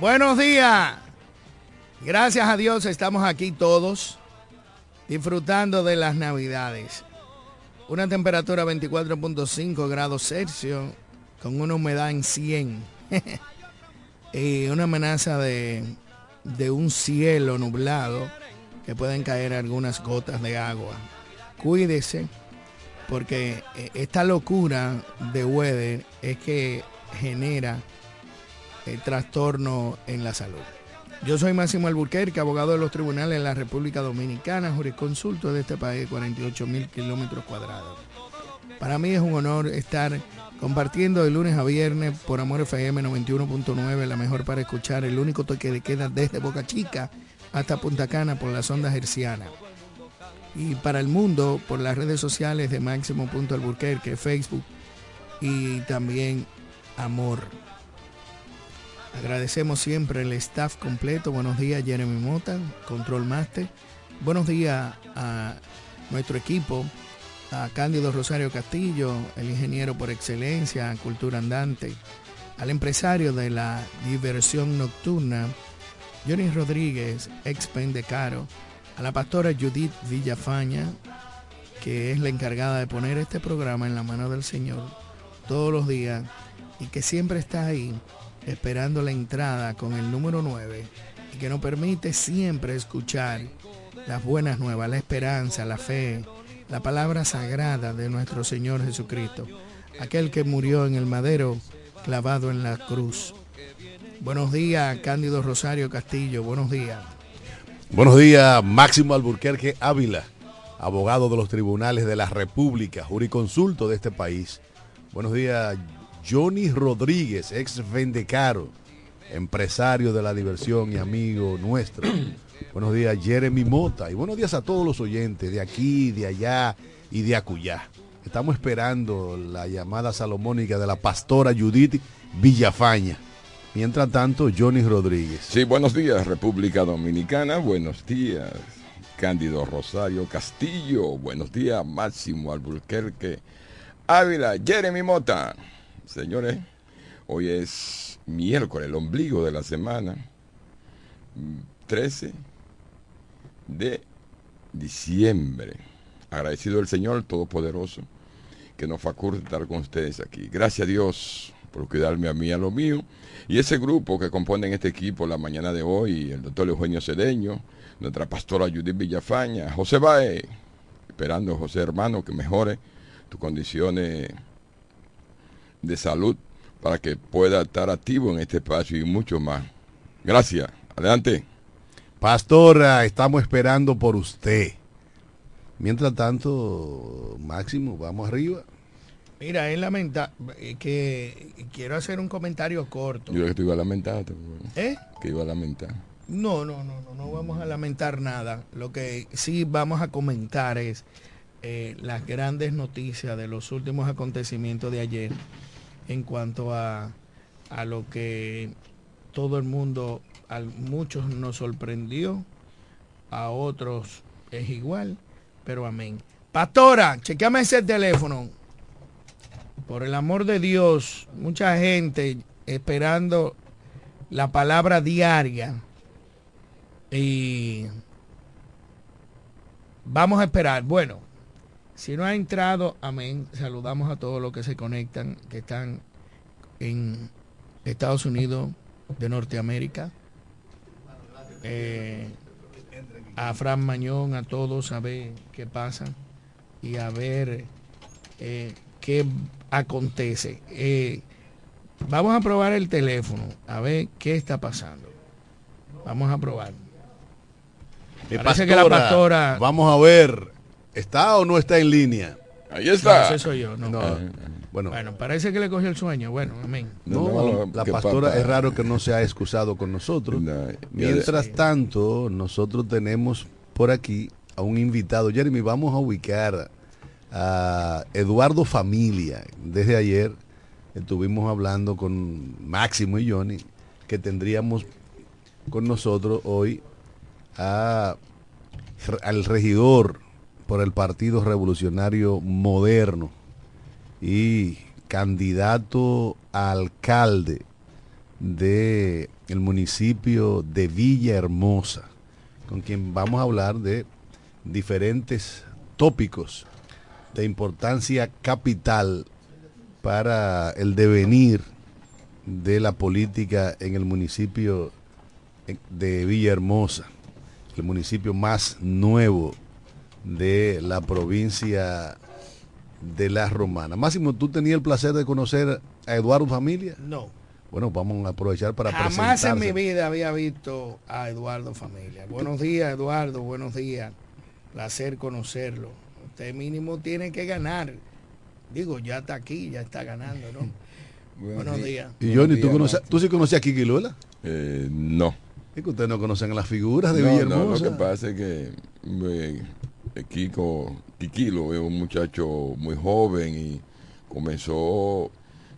Buenos días. Gracias a Dios estamos aquí todos disfrutando de las navidades. Una temperatura 24.5 grados Celsius con una humedad en 100. y una amenaza de, de un cielo nublado que pueden caer algunas gotas de agua. Cuídese porque eh, esta locura de weather es que genera el trastorno en la salud. Yo soy Máximo Alburquerque, abogado de los tribunales de la República Dominicana, jurisconsulto de este país de 48 mil kilómetros cuadrados. Para mí es un honor estar compartiendo de lunes a viernes por Amor FM 91.9, la mejor para escuchar, el único toque de queda desde Boca Chica hasta Punta Cana por las ondas hercianas. Y para el mundo por las redes sociales de Máximo.alburquerque, Facebook y también Amor. Agradecemos siempre el staff completo. Buenos días, Jeremy Mota, Control Master. Buenos días a nuestro equipo, a Cándido Rosario Castillo, el ingeniero por excelencia, Cultura Andante, al empresario de la diversión nocturna, Johnny Rodríguez, ex Pendecaro, a la pastora Judith Villafaña, que es la encargada de poner este programa en la mano del Señor todos los días y que siempre está ahí esperando la entrada con el número 9 y que nos permite siempre escuchar las buenas nuevas, la esperanza, la fe, la palabra sagrada de nuestro Señor Jesucristo, aquel que murió en el madero clavado en la cruz. Buenos días, Cándido Rosario Castillo, buenos días. Buenos días, Máximo Alburquerque Ávila, abogado de los tribunales de la República, juriconsulto de este país. Buenos días, Johnny Rodríguez, ex Vendecaro, empresario de la diversión y amigo nuestro. buenos días, Jeremy Mota. Y buenos días a todos los oyentes de aquí, de allá y de acullá. Estamos esperando la llamada salomónica de la pastora Judith Villafaña. Mientras tanto, Johnny Rodríguez. Sí, buenos días, República Dominicana. Buenos días, Cándido Rosario Castillo. Buenos días, Máximo Alburquerque Ávila, Jeremy Mota. Señores, hoy es miércoles, el ombligo de la semana, 13 de diciembre. Agradecido el Señor Todopoderoso que nos faculte estar con ustedes aquí. Gracias a Dios por cuidarme a mí a lo mío. Y ese grupo que componen este equipo la mañana de hoy, el doctor Eugenio Cedeño, nuestra pastora Judith Villafaña, José Bae, esperando José hermano que mejore tus condiciones de salud para que pueda estar activo en este espacio y mucho más. Gracias. Adelante. Pastora, estamos esperando por usted. Mientras tanto, Máximo, vamos arriba. Mira, es lamentable que quiero hacer un comentario corto. Yo creo que te iba a lamentar. ¿Eh? Que iba a lamentar. No, no, no, no, no vamos a lamentar nada. Lo que sí vamos a comentar es eh, las grandes noticias de los últimos acontecimientos de ayer en cuanto a, a lo que todo el mundo, a muchos nos sorprendió, a otros es igual, pero amén. Pastora, chequeame ese teléfono. Por el amor de Dios, mucha gente esperando la palabra diaria. Y vamos a esperar. Bueno, si no ha entrado, amén. Saludamos a todos los que se conectan, que están en Estados Unidos de Norteamérica. Eh, a Fran Mañón, a todos, a ver qué pasa y a ver eh, qué acontece. Eh, vamos a probar el teléfono, a ver qué está pasando. Vamos a probar. Parece que la pastora- Vamos a ver, ¿está o no está en línea? Ahí No, está. ese soy yo, no. No. Ah, Bueno, Bueno, parece que le cogió el sueño. Bueno, amén. no, No, la pastora papá- es raro que no se ha excusado con nosotros. No, Mientras tanto, nosotros tenemos por aquí a un invitado. Jeremy, vamos a ubicar a Eduardo Familia. Desde ayer estuvimos hablando con Máximo y Johnny que tendríamos con nosotros hoy a- al regidor por el Partido Revolucionario Moderno y candidato a alcalde de el municipio de Villahermosa, con quien vamos a hablar de diferentes tópicos de importancia capital para el devenir de la política en el municipio de Villahermosa, el municipio más nuevo de la provincia de La Romana. Máximo, ¿tú tenías el placer de conocer a Eduardo Familia? No. Bueno, vamos a aprovechar para Jamás en mi vida había visto a Eduardo Familia. Buenos días, Eduardo. Buenos días. Placer conocerlo. Usted mínimo tiene que ganar. Digo, ya está aquí, ya está ganando, ¿no? Buenos días. Y Johnny, ¿tú, conoces- ¿tú sí conoces a Kiki Luela? Eh, no. Es que ustedes no conocen a las figuras de No, no, lo que pasa es que eh, Kiko, Kikilo es un muchacho muy joven y comenzó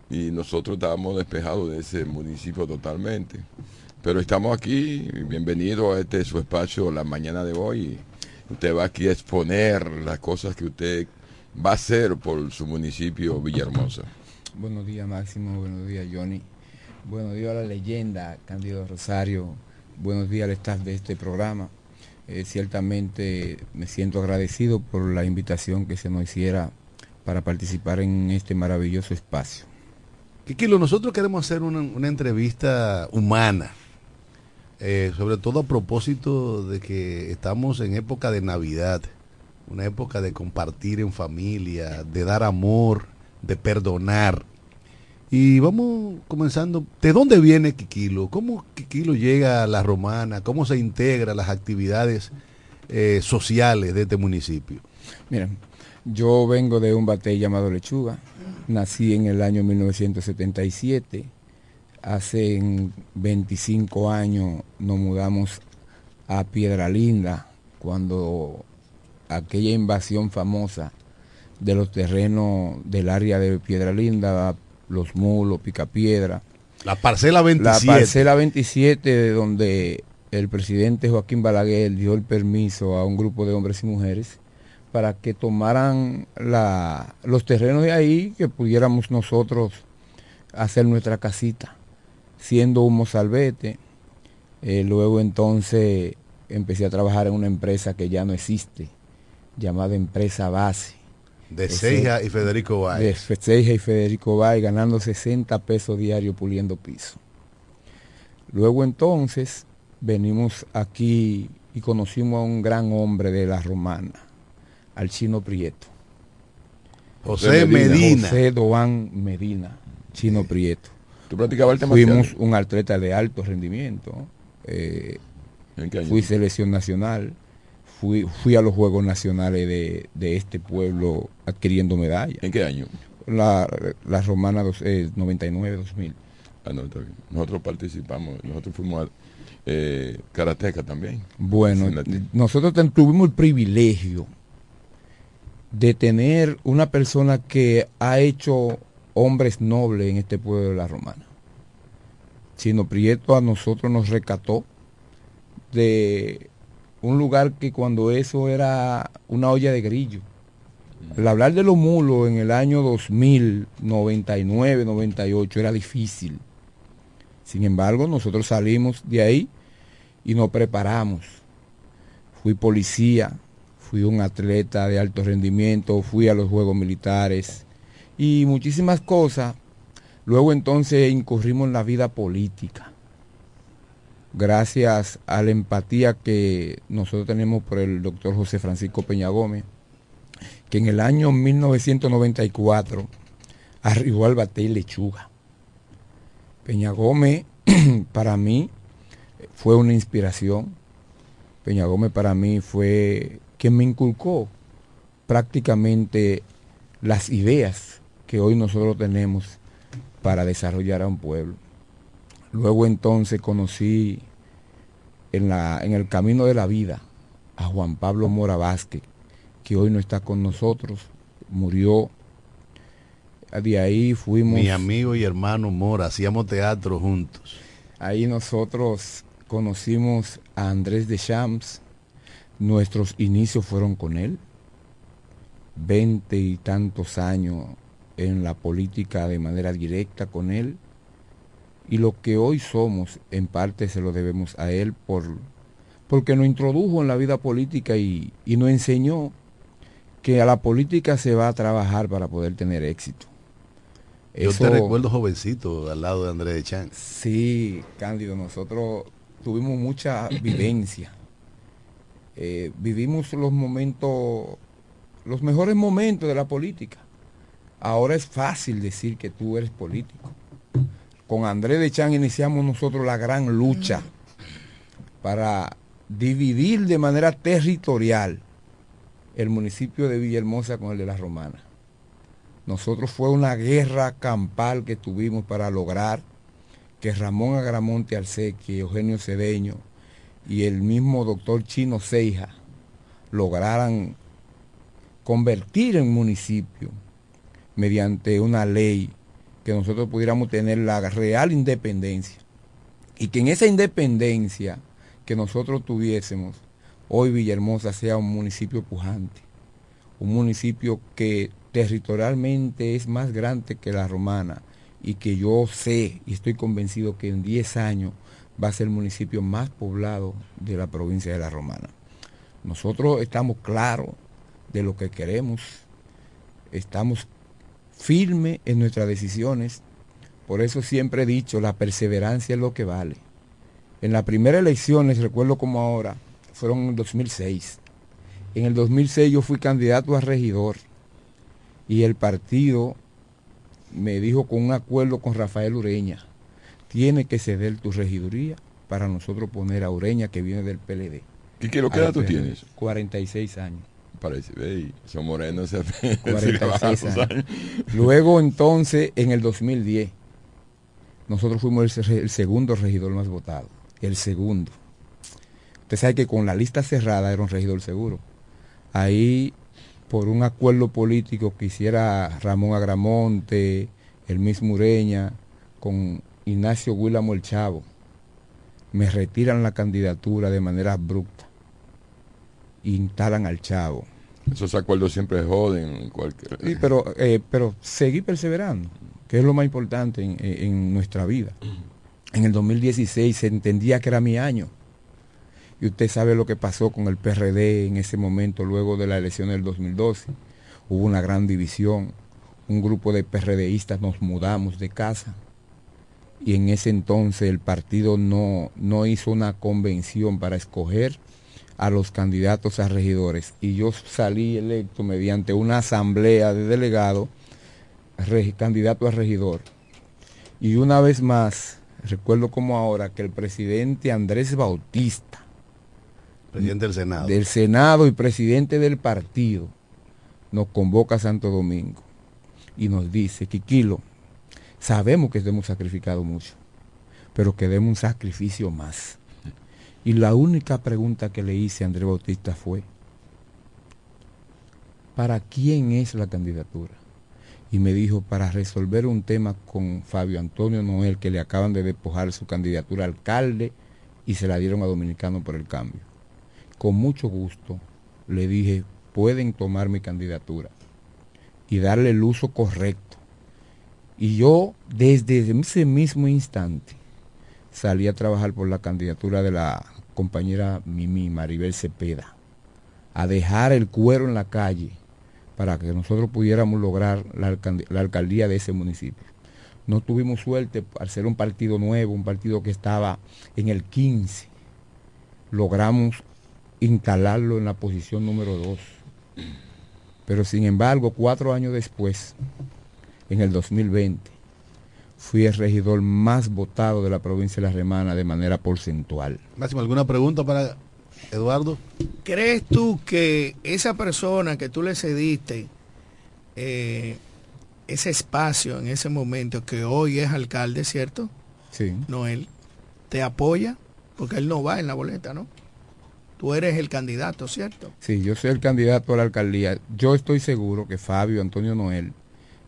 y nosotros estábamos despejados de ese municipio totalmente. Pero estamos aquí, bienvenido a este su espacio la mañana de hoy. Usted va aquí a exponer las cosas que usted va a hacer por su municipio Villahermosa. Buenos días Máximo, buenos días Johnny, buenos días a la leyenda Cándido Rosario, buenos días al staff de este programa. Eh, ciertamente me siento agradecido por la invitación que se nos hiciera para participar en este maravilloso espacio. Kikilo, nosotros queremos hacer una, entrevista humana, eh, sobre todo a propósito de que estamos en época de Navidad, una época de compartir en familia, de dar amor, de perdonar. Y vamos comenzando, ¿de dónde viene Kikilo? ¿Cómo Kikilo llega a la romana? ¿Cómo se integra las actividades eh, sociales de este municipio? Mira, yo vengo de un batey llamado Lechuga, nací en el año 1977, hace 25 años nos mudamos a Piedra Linda, cuando aquella invasión famosa de los terrenos del área de Piedra Linda, Los Mulos, Picapiedra, La parcela 27. la parcela 27, de donde el presidente Joaquín Balaguer dio el permiso a un grupo de hombres y mujeres para que tomaran la- los terrenos de ahí, que pudiéramos nosotros hacer nuestra casita, siendo un mozalbete. Eh, luego entonces empecé a trabajar en una empresa que ya no existe, llamada Empresa Base. De Ceja y Federico de Báez. Fe- Ceja y Federico Bay ganando 60 pesos diarios puliendo piso. Luego entonces venimos aquí y conocimos a un gran hombre de la romana, al chino Prieto. José Medina. José Doán Medina, chino Prieto. ¿Tú practicabas arte Fuimos marcial? un atleta de alto rendimiento. eh, ¿En qué año? fui selección nacional. Fui, fui a los Juegos Nacionales de, de este pueblo adquiriendo medallas. ¿En qué año? La, la romana dos- eh, 99-2000. Ah, no, está bien. Nosotros participamos, nosotros fuimos a eh, karateca también. Bueno, nosotros ten- tuvimos el privilegio de tener una persona que ha hecho hombres nobles en este pueblo de la Romana. Chino Prieto a nosotros nos rescató de un lugar que cuando eso era una olla de grillo. Al hablar de los mulos en el año 2000, 99, 98 era difícil. Sin embargo, nosotros salimos de ahí y nos preparamos. Fui policía, fui un atleta de alto rendimiento, fui a los Juegos Militares y muchísimas cosas. Luego entonces incurrimos en la vida política. Gracias a la empatía que nosotros tenemos por el doctor José Francisco Peña Gómez, que en el año 1994 arribó al batey Lechuga. Peña Gómez para mí fue una inspiración. Peña Gómez para mí fue quien me inculcó prácticamente las ideas que hoy nosotros tenemos para desarrollar a un pueblo. Luego entonces conocí en, la, en el camino de la vida a Juan Pablo Mora Vázquez, que hoy no está con nosotros, murió. De ahí fuimos... Mi amigo y hermano Mora, hacíamos teatro juntos. Ahí nosotros conocimos a Andrés de Champs. Nuestros inicios fueron con él. Veinte y tantos años en la política de manera directa con él. Y lo que hoy somos, en parte se lo debemos a él por, porque nos introdujo en la vida política y, y nos enseñó que a la política se va a trabajar para poder tener éxito. Yo Eso- te recuerdo jovencito al lado de Andrés de Chan. Sí, Cándido, nosotros tuvimos mucha vivencia. Eh, vivimos los momentos, los mejores momentos de la política. Ahora es fácil decir que tú eres político. Con Andrés de Chan iniciamos nosotros la gran lucha para dividir de manera territorial el municipio de Villahermosa con el de La Romana. Nosotros fue una guerra campal que tuvimos para lograr que Ramón Agramonte Alcequi, Eugenio Cedeño y el mismo doctor Chino Ceija lograran convertir en municipio mediante una ley que nosotros pudiéramos tener la real independencia y que en esa independencia que nosotros tuviésemos, hoy Villahermosa sea un municipio pujante, un municipio que territorialmente es más grande que la romana y que yo sé y estoy convencido que en 10 años va a ser el municipio más poblado de la provincia de la romana. Nosotros estamos claros de lo que queremos, estamos firmes en nuestras decisiones, por eso siempre he dicho, la perseverancia es lo que vale. En las primeras elecciones, recuerdo como ahora, fueron en el 2006. En el 2006 yo fui candidato a regidor y el partido me dijo con un acuerdo con Rafael Ureña, tiene que ceder tu regiduría para nosotros poner a Ureña que viene del PLD. ¿Qué quiero qué edad tú tienes? 46 años. Parece, son morenos. se- 46 se le bajan los años. años. Luego entonces, en el 2010, nosotros fuimos el, se- el segundo regidor más votado. El segundo. Usted sabe que con la lista cerrada era un regidor seguro. Ahí, por un acuerdo político que hiciera Ramón Agramonte, el mismo Ureña, con Ignacio Guilamo el Chavo, me retiran la candidatura de manera abrupta. Instalan al Chavo. Esos acuerdos siempre joden. Cualquier... Sí, pero, eh, pero seguir perseverando, que es lo más importante en, en- en nuestra vida. En el 2016 se entendía que era mi año. Y usted sabe lo que pasó con el PRD en ese momento, luego de la elección del 2012. hubo una gran división, un grupo de PRDistas nos mudamos de casa y en ese entonces el partido no, no hizo una convención para escoger a los candidatos a regidores y yo salí electo mediante una asamblea de delegados candidato a regidor. Y una vez más, recuerdo como ahora que el presidente Andrés Bautista, Presidente del Senado. del Senado y presidente del partido, nos convoca a Santo Domingo y nos dice, Quiquilo, sabemos que hemos sacrificado mucho, pero que demos un sacrificio más. Y la única pregunta que le hice a Andrés Bautista fue, ¿para quién es la candidatura? Y me dijo, para resolver un tema con Fabio Antonio Noel, que le acaban de despojar su candidatura a alcalde y se la dieron a Dominicano por el cambio. Con mucho gusto le dije, pueden tomar mi candidatura y darle el uso correcto. Y yo, desde ese mismo instante, salí a trabajar por la candidatura de la compañera Mimi Maribel Cepeda, a dejar el cuero en la calle para que nosotros pudiéramos lograr la, alcald- la alcaldía de ese municipio. No tuvimos suerte al ser un partido nuevo, un partido que estaba en el 15. Logramos instalarlo en la posición número 2. Pero sin embargo, cuatro años después, en el 2020, fui el regidor más votado de la provincia de La Remana de manera porcentual. Máximo, ¿alguna pregunta para Eduardo? ¿Crees tú que esa persona que tú le cediste eh, ese espacio en ese momento, que hoy es alcalde, ¿cierto? Sí. Noel, te apoya? Porque él no va en la boleta, ¿no? Tú eres el candidato, ¿cierto? Sí, yo soy el candidato a la alcaldía. Yo estoy seguro que Fabio Antonio Noel,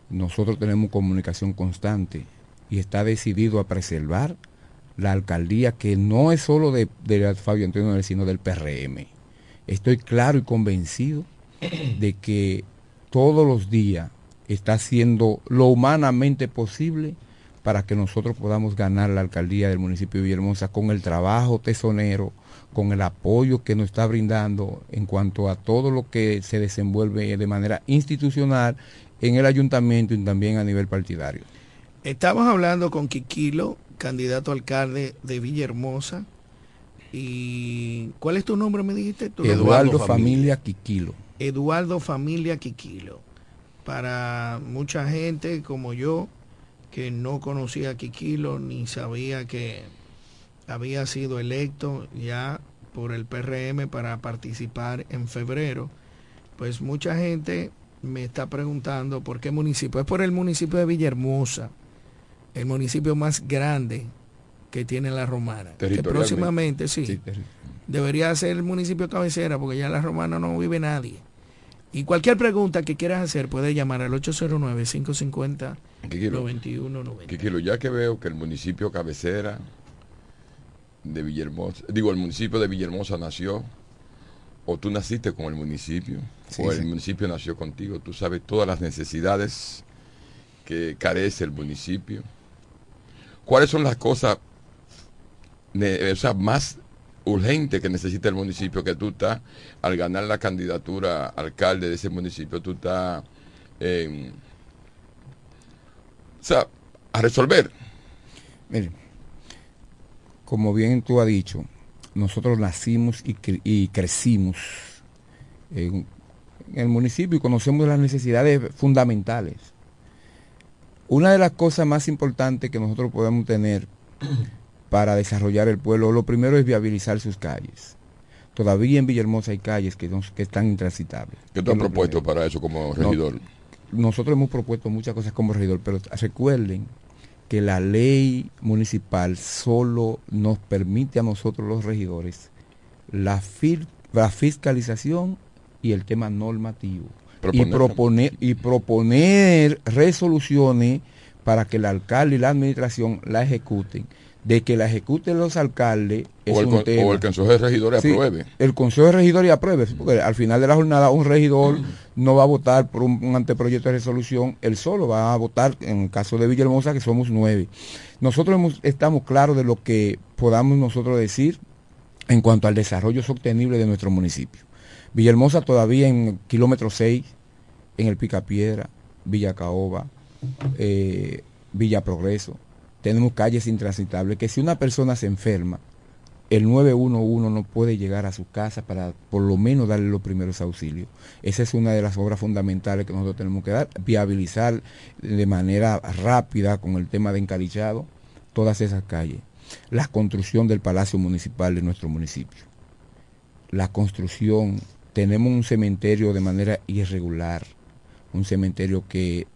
nosotros tenemos comunicación constante y está decidido a preservar la alcaldía que no es solo de, de Fabio Antonio sino del PRM. Estoy claro y convencido de que todos los días está haciendo lo humanamente posible para que nosotros podamos ganar la alcaldía del municipio de Villahermosa con el trabajo tesonero, con el apoyo que nos está brindando en cuanto a todo lo que se desenvuelve de manera institucional en el ayuntamiento y también a nivel partidario. Estamos hablando con Quiquilo, candidato a alcalde de Villahermosa. ¿Y cuál es tu nombre, me dijiste? Tu? Eduardo Familia Quiquilo. Eduardo Familia Quiquilo. Para mucha gente como yo, que no conocía a Quiquilo ni sabía que había sido electo ya por el PRM para participar en febrero, pues mucha gente me está preguntando por qué municipio. Es por el municipio de Villahermosa, el municipio más grande que tiene la romana. Que próximamente, sí, debería ser el municipio cabecera, porque ya en la romana no vive nadie. Y cualquier pregunta que quieras hacer, puedes llamar al 809-550-9190. Quiquilo, Quiquilo, ya que veo que el municipio cabecera de Villahermosa, digo, el municipio de Villahermosa nació, o tú naciste con el municipio, Sí, o el sí. municipio nació contigo, tú sabes todas las necesidades que carece el municipio. ¿Cuáles son las cosas más urgentes que necesita el municipio que tú estás, al ganar la candidatura alcalde de ese municipio, tú estás, eh, o sea, a resolver? Mire, como bien tú has dicho, nosotros nacimos y, cre- y crecimos en el municipio y conocemos las necesidades fundamentales. Una de las cosas más importantes que nosotros podemos tener para desarrollar el pueblo, lo primero es viabilizar sus calles. Todavía en Villahermosa hay calles que, no- que están intransitables. ¿Qué has lo propuesto primero. para eso como No, regidor? nosotros hemos propuesto muchas cosas como regidor, pero recuerden que la ley municipal solo nos permite a nosotros los regidores la fiscalización y el tema normativo. Y Proponer. y proponer resoluciones para que el alcalde y la administración la ejecuten. De que la ejecuten los alcaldes es O el, un tema. o el Consejo de Regidores Sí, apruebe. El Consejo de Regidores apruebe, porque al final de la jornada un regidor no va a votar por un, un anteproyecto de resolución, él solo va a votar, en el caso de Villahermosa, que somos nueve. Nosotros hemos- estamos claros de lo que podamos nosotros decir en cuanto al desarrollo sostenible de nuestro municipio. Villahermosa todavía en kilómetro 6 en el Picapiedra, Villa Caoba, eh, Villa Progreso. Tenemos calles intransitables que si una persona se enferma, el 911 no puede llegar a su casa para por lo menos darle los primeros auxilios. Esa es una de las obras fundamentales que nosotros tenemos que dar, viabilizar de manera rápida con el tema de encalillado todas esas calles. La construcción del Palacio Municipal de nuestro municipio. La construcción, tenemos un cementerio de manera irregular, un cementerio que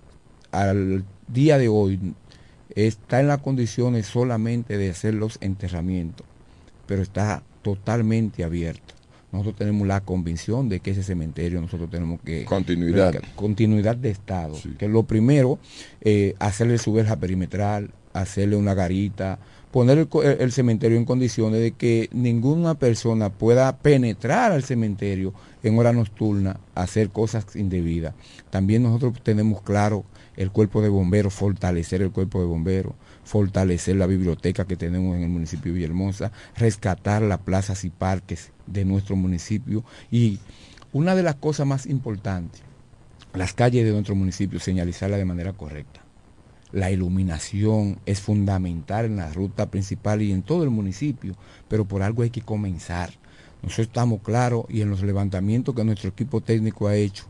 al día de hoy está en las condiciones solamente de hacer los enterramientos pero está totalmente abierto. Nosotros tenemos la convicción de que ese cementerio nosotros tenemos que... Continuidad. Continuidad de Estado. Que lo primero, eh, hacerle su verja perimetral, hacerle una garita, poner el, cementerio en condiciones de que ninguna persona pueda penetrar al cementerio en hora nocturna, hacer cosas indebidas. También nosotros tenemos claro el cuerpo de bomberos, fortalecer el cuerpo de bomberos, fortalecer la biblioteca que tenemos en el municipio de Villahermosa, rescatar las plazas y parques de nuestro municipio y una de las cosas más importantes, las calles de nuestro municipio, señalizarla de manera correcta. La iluminación es fundamental en la ruta principal y en todo el municipio, pero por algo hay que comenzar. Nosotros estamos claros y en los levantamientos que nuestro equipo técnico ha hecho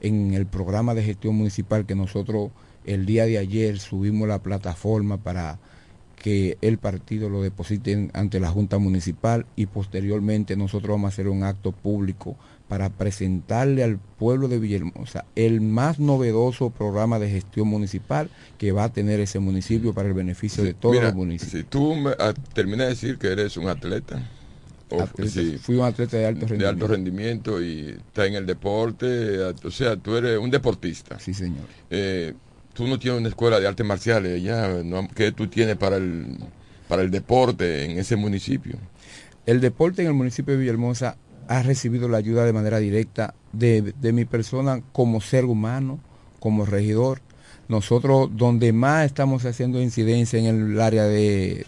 en el programa de gestión municipal que nosotros el día de ayer subimos la plataforma para que el partido lo deposite ante la Junta Municipal y posteriormente nosotros vamos a hacer un acto público para presentarle al pueblo de Villahermosa el más novedoso programa de gestión municipal que va a tener ese municipio para el beneficio de todos Mira, los municipios. Si tú me, ah, terminas de decir que eres un atleta, o, Atleta, sí, fui un atleta de alto de rendimiento. alto rendimiento y está en el deporte, o sea, tú eres un deportista. Sí, señor. Eh, tú no tienes una escuela de artes marciales allá, ¿no? ¿qué tú tienes para el, para el deporte en ese municipio? El deporte en el municipio de Villahermosa ha recibido la ayuda de manera directa de, mi persona como ser humano, como regidor. Nosotros donde más estamos haciendo incidencia en el área de,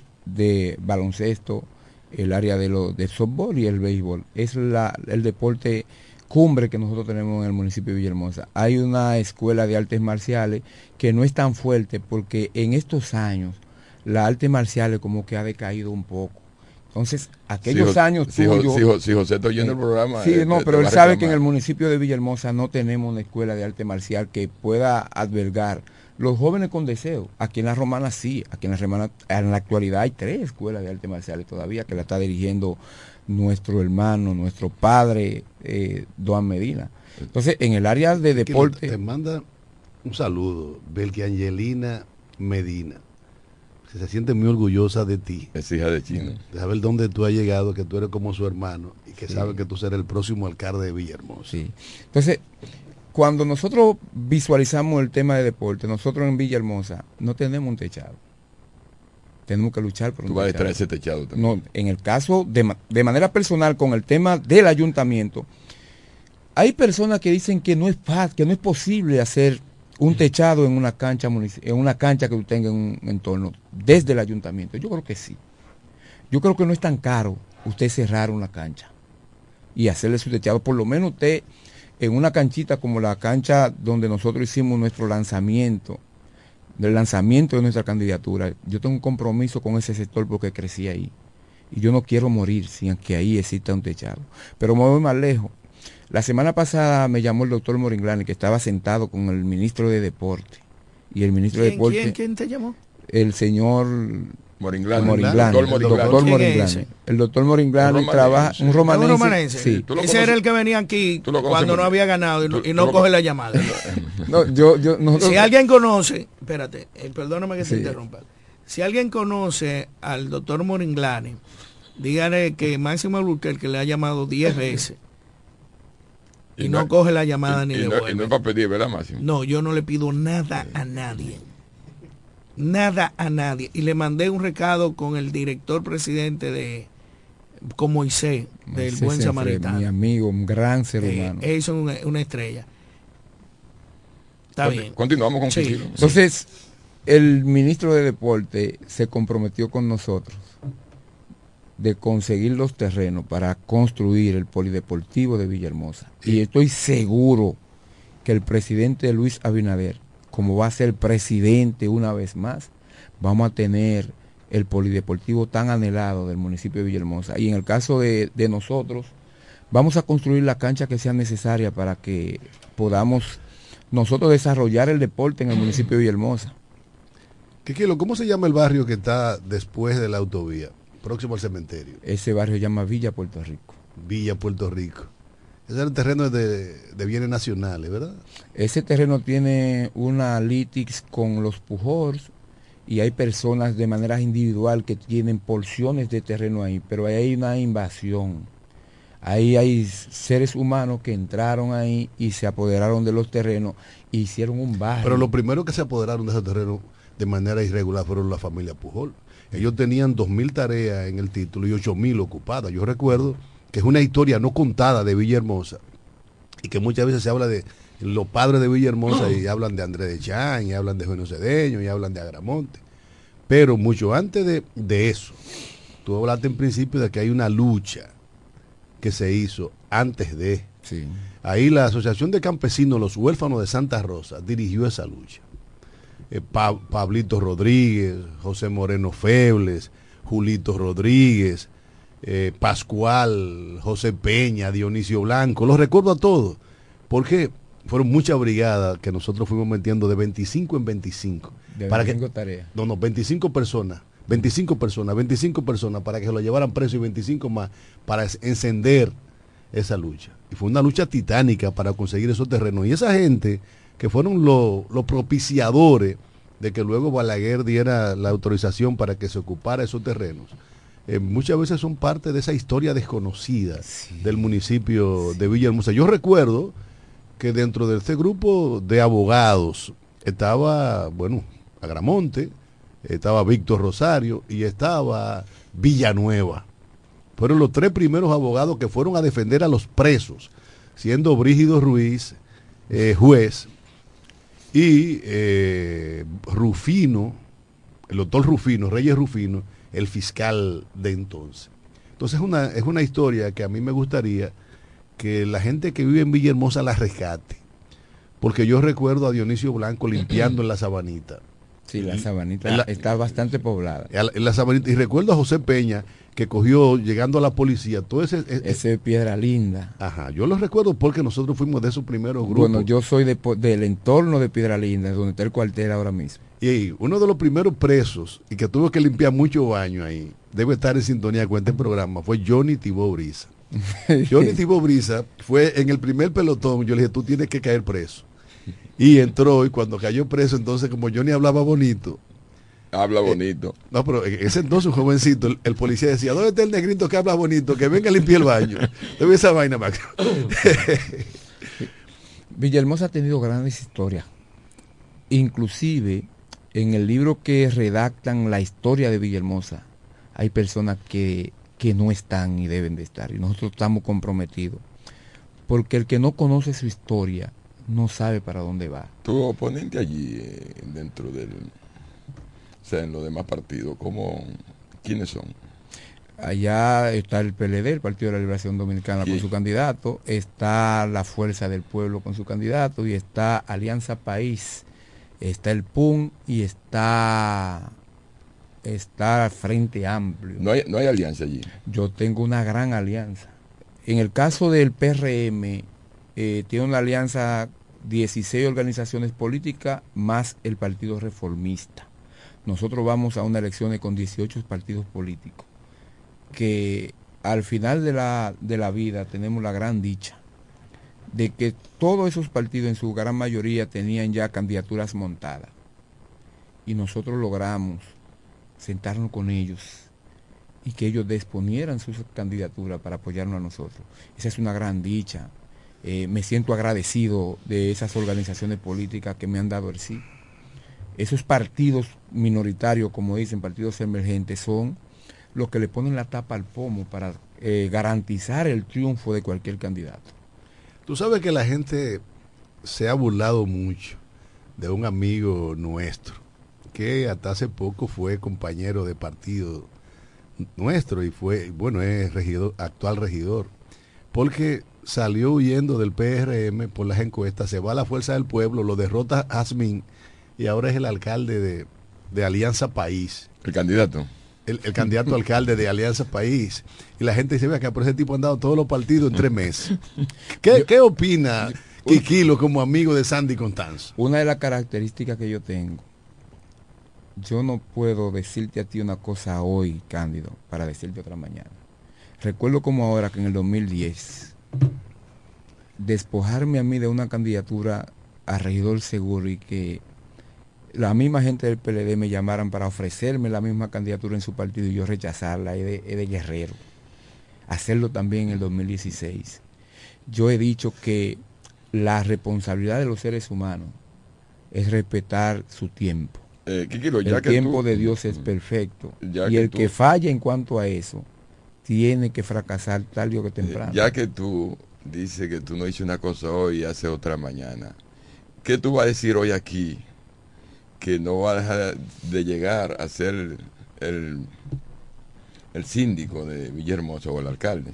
baloncesto, el área de, lo, de softball y el béisbol, es la, el deporte cumbre que nosotros tenemos en el municipio de Villahermosa. Hay una escuela de artes marciales que no es tan fuerte porque en estos años la arte marciales como que ha decaído un poco. Entonces, aquellos Si años si, tuyos- si Jo- si José está oyendo el programa. Sí, eh, no, pero él sabe que en el municipio de Villahermosa no tenemos una escuela de arte marcial que pueda albergar los jóvenes con deseo. Aquí en la Romana sí, aquí en la Romana en la actualidad hay tres escuelas de arte marciales todavía que la está dirigiendo nuestro hermano, nuestro padre, eh, Doan Medina. Entonces, en el área de deporte... Te manda un saludo, Belki Angelina Medina. Que Se siente muy orgullosa de ti. Es hija de Chino. De saber dónde tú has llegado, que tú eres como su hermano y que Sí. sabe que tú serás el próximo alcalde de Villahermosa. Sí. Entonces, cuando nosotros visualizamos el tema de deporte, nosotros en Villahermosa no tenemos un techado. Tenemos que luchar por un Tú vas a techado. estar ese techado también. No, en el caso de, de manera personal con el tema del ayuntamiento, hay personas que dicen que no es fácil, que no es posible hacer un techado en una cancha en una cancha que tú tengas en un entorno desde el ayuntamiento. Yo creo que sí. Yo creo que no es tan caro usted cerrar una cancha y hacerle su techado. Por lo menos usted en una canchita como la cancha donde nosotros hicimos nuestro lanzamiento, del lanzamiento de nuestra candidatura, yo tengo un compromiso con ese sector porque crecí ahí. Y yo no quiero morir sin que ahí exista un techado. Pero me voy más lejos. La semana pasada me llamó el doctor Moringlani, que estaba sentado con el ministro de Deporte. Y el ministro de ¿Quién, Deporte, quién, quién te llamó? el señor Moringlani. Moringlani, Doctor el Moringlani. doctor ¿Quién es Moringlani. ese? El doctor Moringlani Un romanense. trabaja, un ¿Es un romanense. Sí. ¿Tú lo Ese era el que venía aquí ¿Tú lo conoces, cuando no había ganado y no, ¿Tú- y tú no lo coge la llamada. No, yo, yo, nosotros- Si alguien conoce, espérate, eh, perdóname que Sí. interrumpa. Si alguien conoce al doctor Moringlani, dígale que Máximo Albuquerque le ha llamado 10 veces y, no, coge la llamada y- ni y le no, y no es para pedir, ¿verdad, Máximo? No, yo no le pido nada a nadie. Nada a nadie. Y le mandé un recado con el director presidente de con Moisés, del Buen Samaritano. Mi amigo, un gran ser Eh, humano. es una, una estrella. Está bien. Continuamos con Sí. Entonces, el ministro de Deporte se comprometió con nosotros de conseguir los terrenos para construir el polideportivo de Villahermosa. Y estoy seguro que el presidente Luis Abinader, como va a ser presidente una vez más, vamos a tener el polideportivo tan anhelado del municipio de Villahermosa. Y en el caso de, de nosotros, vamos a construir la cancha que sea necesaria para que podamos nosotros desarrollar el deporte en el municipio de Villahermosa. Quiquilo, ¿cómo se llama el barrio que está después de la autovía, próximo al cementerio? Ese barrio se llama Villa Puerto Rico. Villa Puerto Rico. Ese es el terreno de, de bienes nacionales, ¿verdad? Ese terreno tiene una litix con los Pujols y hay personas de manera individual que tienen porciones de terreno ahí, pero ahí hay una invasión. Ahí hay seres humanos que entraron ahí y se apoderaron de los terrenos e hicieron un barrio. Pero lo primero que se apoderaron de ese terreno de manera irregular fueron la familia Pujol. Ellos tenían 2.000 tareas en el título y 8.000 ocupadas. Yo recuerdo que es una historia no contada de Villahermosa y que muchas veces se habla de los padres de Villahermosa y hablan de Andrés de Chan y hablan de Bueno Cedeño y hablan de Agramonte. Pero mucho antes de, de eso, tú hablaste en principio de que hay una lucha que se hizo antes de. Sí. Ahí la Asociación de Campesinos, los huérfanos de Santa Rosa, dirigió esa lucha. Eh, Pa- Pablito Rodríguez, José Moreno Febles, Julito Rodríguez, eh, Pascual, José Peña, Dionisio Blanco, los recuerdo a todos, porque fueron muchas brigadas que nosotros fuimos metiendo de 25 en 25. De para que, 25 tareas. no, no, 25 personas, 25 personas, 25 personas para que se lo llevaran preso y 25 más para encender esa lucha. Y fue una lucha titánica para conseguir esos terrenos. Y esa gente que fueron lo- los propiciadores de que luego Balaguer diera la autorización para que se ocupara esos terrenos, eh, muchas veces son parte de esa historia desconocida del municipio de Villahermosa. Yo recuerdo que dentro de este grupo de abogados estaba, bueno, Agramonte, estaba Víctor Rosario y estaba Villanueva. Fueron los tres primeros abogados que fueron a defender a los presos, siendo Brígido Ruiz, eh, juez, y eh, Rufino, el doctor Rufino, Reyes Rufino, el fiscal de entonces. Entonces es una, es una historia que a mí me gustaría que la gente que vive en Villahermosa la rescate. Porque yo recuerdo a Dionisio Blanco limpiando en la sabanita. Sí, la sabanita está bastante poblada. En la- en la sabanita. Y recuerdo a José Peña que cogió, llegando a la policía, todo ese... e- e- Ese es piedra linda. Ajá, yo lo recuerdo porque nosotros fuimos de esos primeros grupos. Bueno, yo soy de del entorno de Piedra Linda, donde está el cuartel ahora mismo. Y uno de los primeros presos y que tuvo que limpiar mucho baño ahí, debe estar en sintonía con este programa, fue Johnny Tibó Brisa. Johnny Tibó Brisa fue en el primer pelotón, yo le dije, tú tienes que caer preso. Y entró y cuando cayó preso, entonces como Johnny hablaba bonito, Habla bonito. no, pero en ese entonces un jovencito, el, el policía decía, ¿dónde está el negrito que habla bonito? Que venga a limpiar el baño. Debe esa vaina, Max. Villahermosa ha tenido grandes historias. Inclusive, en el libro que redactan la historia de Villahermosa, hay personas que, que no están y deben de estar. Y nosotros estamos comprometidos. Porque el que no conoce su historia no sabe para dónde va. Tu oponente allí, eh, dentro del. O sea, en los demás partidos, ¿cómo, ¿quiénes son? Allá está el PLD, el Partido de la Liberación Dominicana, con su candidato, está la Fuerza del Pueblo con su candidato y está Alianza País, está el PUN y está, está Frente Amplio. No hay, no hay alianza allí. Yo tengo una gran alianza. En el caso del PRM, eh, tiene una alianza 16 organizaciones políticas más el Partido Reformista. Nosotros vamos a unas elecciones con 18 partidos políticos, que al final de la, de la vida tenemos la gran dicha de que todos esos partidos en su gran mayoría tenían ya candidaturas montadas. Y nosotros logramos sentarnos con ellos y que ellos disponieran sus candidaturas para apoyarnos a nosotros. Esa es una gran dicha. Eh, me siento agradecido de esas organizaciones políticas que me han dado el sí. Esos partidos minoritarios, como dicen, partidos emergentes, son los que le ponen la tapa al pomo para eh, garantizar el triunfo de cualquier candidato. Tú sabes que la gente se ha burlado mucho de un amigo nuestro, que hasta hace poco fue compañero de partido nuestro y fue, bueno, es regidor, actual regidor, porque salió huyendo del PRM por las encuestas, se va a la Fuerza del Pueblo, lo derrota Jazmín y ahora es el alcalde de, de Alianza País. El candidato. El, el candidato alcalde de Alianza País. Y la gente dice, vea que por ese tipo han dado todos los partidos en tres meses. ¿Qué, qué opina Kikilo como amigo de Sandy Contanzo? Una de las características que yo tengo, yo no puedo decirte a ti una cosa hoy, Cándido, para decirte otra mañana. Recuerdo como ahora que en el 2010, despojarme a mí de una candidatura a regidor seguro y que la misma gente del PLD me llamaran para ofrecerme la misma candidatura en su partido y yo rechazarla, es de, es de guerrero. Hacerlo también en el 2016. Yo he dicho que la responsabilidad de los seres humanos es respetar su tiempo. Eh, ya el que tiempo tú- de Dios es perfecto. Ya y que el tú- que falla en cuanto a eso, tiene que fracasar tarde o que temprano. Ya que tú dices que tú no hiciste una cosa hoy y haces otra mañana, ¿qué tú vas a decir hoy aquí que no va a dejar de llegar a ser el, el síndico de Villahermosa o el alcalde?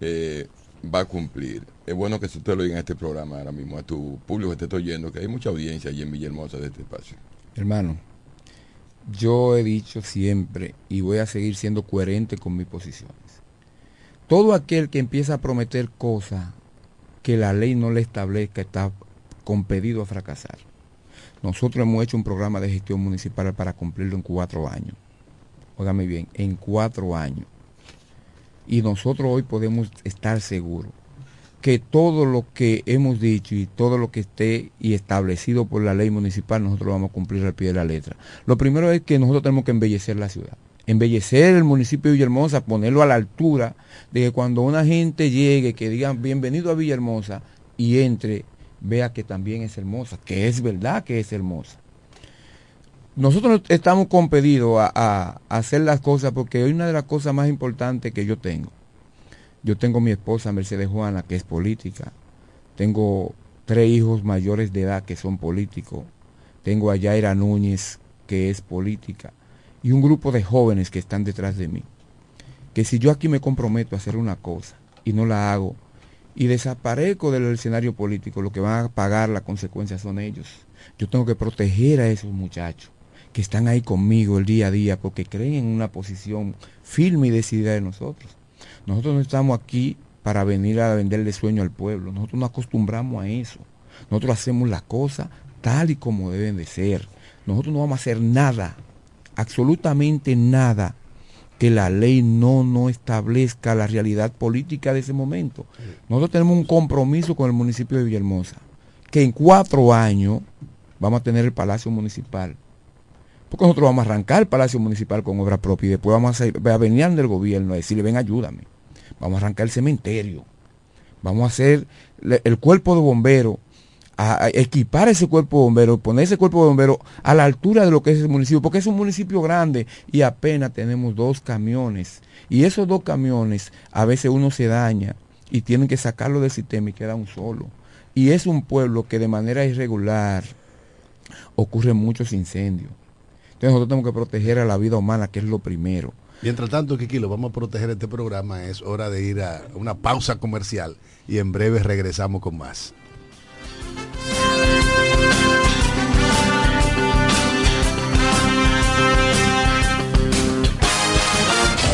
Eh, va a cumplir. Es bueno que usted lo diga en este programa ahora mismo, a tu público que te estoy oyendo, que hay mucha audiencia allí en Villahermosa de este espacio. Hermano, yo he dicho siempre y voy a seguir siendo coherente con mis posiciones. Todo aquel que empieza a prometer cosas que la ley no le establezca está compedido a fracasar. Nosotros hemos hecho un programa de gestión municipal para cumplirlo en cuatro años. Óigame bien, en cuatro años. Y nosotros hoy podemos estar seguros que todo lo que hemos dicho y todo lo que esté y establecido por la ley municipal, nosotros lo vamos a cumplir al pie de la letra. Lo primero es que nosotros tenemos que embellecer la ciudad. Embellecer el municipio de Villahermosa, ponerlo a la altura de que cuando una gente llegue, que digan bienvenido a Villahermosa y entre, vea que también es hermosa, que es verdad que es hermosa. Nosotros estamos compedidos a, hacer las cosas porque hoy una de las cosas más importantes que yo tengo yo tengo mi esposa Mercedes Juana, que es política. Tengo tres hijos mayores de edad que son políticos. Tengo a Yaira Núñez, que es política. Y un grupo de jóvenes que están detrás de mí. Que si yo aquí me comprometo a hacer una cosa y no la hago y desaparezco del escenario político, lo que van a pagar las consecuencias son ellos. Yo tengo que proteger a esos muchachos que están ahí conmigo el día a día porque creen en una posición firme y decidida de nosotros. Nosotros no estamos aquí para venir a venderle sueño al pueblo. Nosotros nos acostumbramos a eso. Nosotros hacemos las cosas tal y como deben de ser. Nosotros no vamos a hacer nada, absolutamente nada, que la ley no nos establezca la realidad política de ese momento. Nosotros tenemos un compromiso con el municipio de Villahermosa, que en cuatro años vamos a tener el Palacio Municipal. Porque nosotros vamos a arrancar el Palacio Municipal con obra propia y después vamos a, a venir del gobierno a decirle, ven, ayúdame. Vamos a arrancar el cementerio. Vamos a hacer el cuerpo de bomberos, a, equipar ese cuerpo de bomberos, poner ese cuerpo de bomberos a la altura de lo que es el municipio, porque es un municipio grande y apenas tenemos dos camiones. Y esos dos camiones a veces uno se daña y tienen que sacarlo del sistema y queda un solo. Y es un pueblo que de manera irregular ocurren muchos incendios. Entonces nosotros tenemos que proteger a la vida humana, que es lo primero. Mientras tanto, Kikilo, vamos a proteger este programa. Es hora de ir a una pausa comercial y en breve regresamos con más.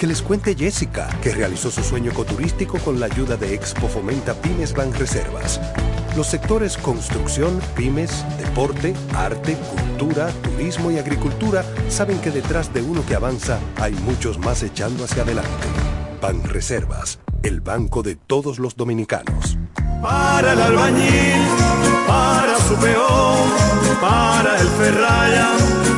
Que les cuente Jessica, que realizó su sueño ecoturístico con la ayuda de Expo Fomenta Pymes Banreservas. Los sectores construcción, pymes, deporte, arte, cultura, turismo y agricultura saben que detrás de uno que avanza hay muchos más echando hacia adelante. Banreservas, el banco de todos los dominicanos. Para el albañil, para su peón, para el ferraya,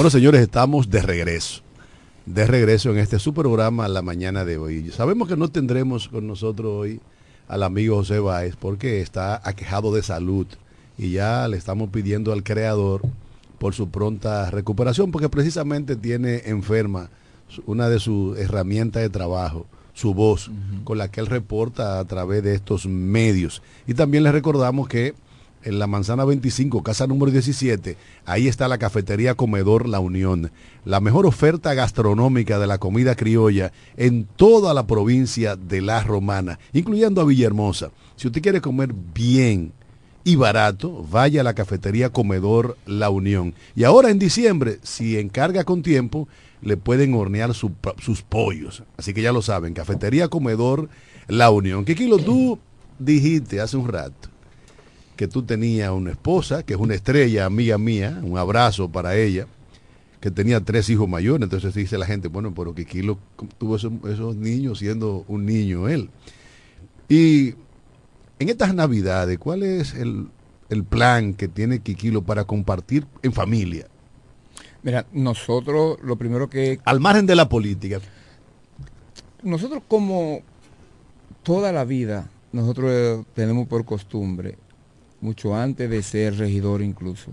Bueno, señores, estamos de regreso. De regreso en este su programa la mañana de hoy. Sabemos que no tendremos con nosotros hoy al amigo José Báez porque está aquejado de salud y ya le estamos pidiendo al creador por su pronta recuperación porque precisamente tiene enferma una de sus herramientas de trabajo, su voz, con la que él reporta a través de estos medios. Y también le recordamos que en la manzana 25, casa número 17, ahí está la cafetería Comedor La Unión, la mejor oferta gastronómica de la comida criolla en toda la provincia de La Romana, incluyendo a Villahermosa. Si usted quiere comer bien y barato, vaya a la cafetería Comedor La Unión. Y ahora en diciembre, si encarga con tiempo, le pueden hornear su- sus pollos. Así que ya lo saben, cafetería Comedor La Unión. ¿Qué kilo tú dijiste hace un rato? Que tú tenías una esposa, que es una estrella, amiga mía, un abrazo para ella, que tenía tres hijos mayores. Entonces dice la gente, bueno, pero Kikilo tuvo esos, esos niños siendo un niño él. Y en estas navidades, ¿cuál es el, el plan que tiene Kikilo para compartir en familia? Mira, nosotros lo primero que... Al margen de la política. Nosotros como toda la vida, nosotros tenemos por costumbre, mucho antes de ser regidor incluso,